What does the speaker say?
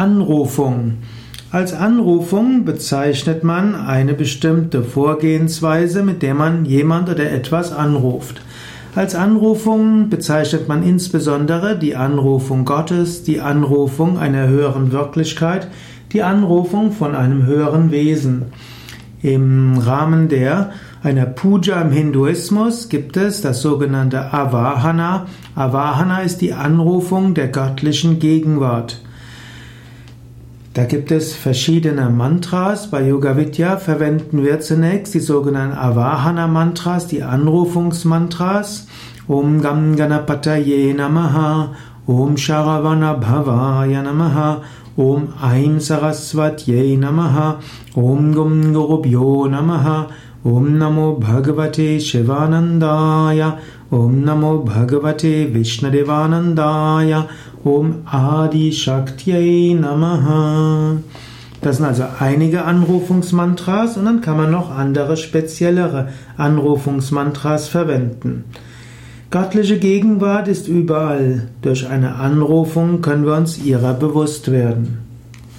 Anrufung. Als Anrufung bezeichnet man eine bestimmte Vorgehensweise, mit der man jemand oder etwas anruft. Als Anrufung bezeichnet man insbesondere die Anrufung Gottes, die Anrufung einer höheren Wirklichkeit, die Anrufung von einem höheren Wesen. Im Rahmen der einer Puja im Hinduismus gibt es das sogenannte Avahana. Avahana ist die Anrufung der göttlichen Gegenwart. Da gibt es verschiedene Mantras. Bei Yoga Vidya verwenden wir zunächst die sogenannten Avahana Mantras, die Anrufungsmantras. Om Gam Ganapataye Namaha, Om Sharavana Bhavaya Namaha, Om Aim Saraswatye Namaha, Om Gum Gurubhyo Namaha, Om Namo Bhagavate Shivanandaya, Om Namo Bhagavate Vishnadevanandaya, Om Adi Shaktyai Namaha. Das sind also einige Anrufungsmantras und dann kann man noch andere speziellere Anrufungsmantras verwenden. Göttliche Gegenwart ist überall. Durch eine Anrufung können wir uns ihrer bewusst werden.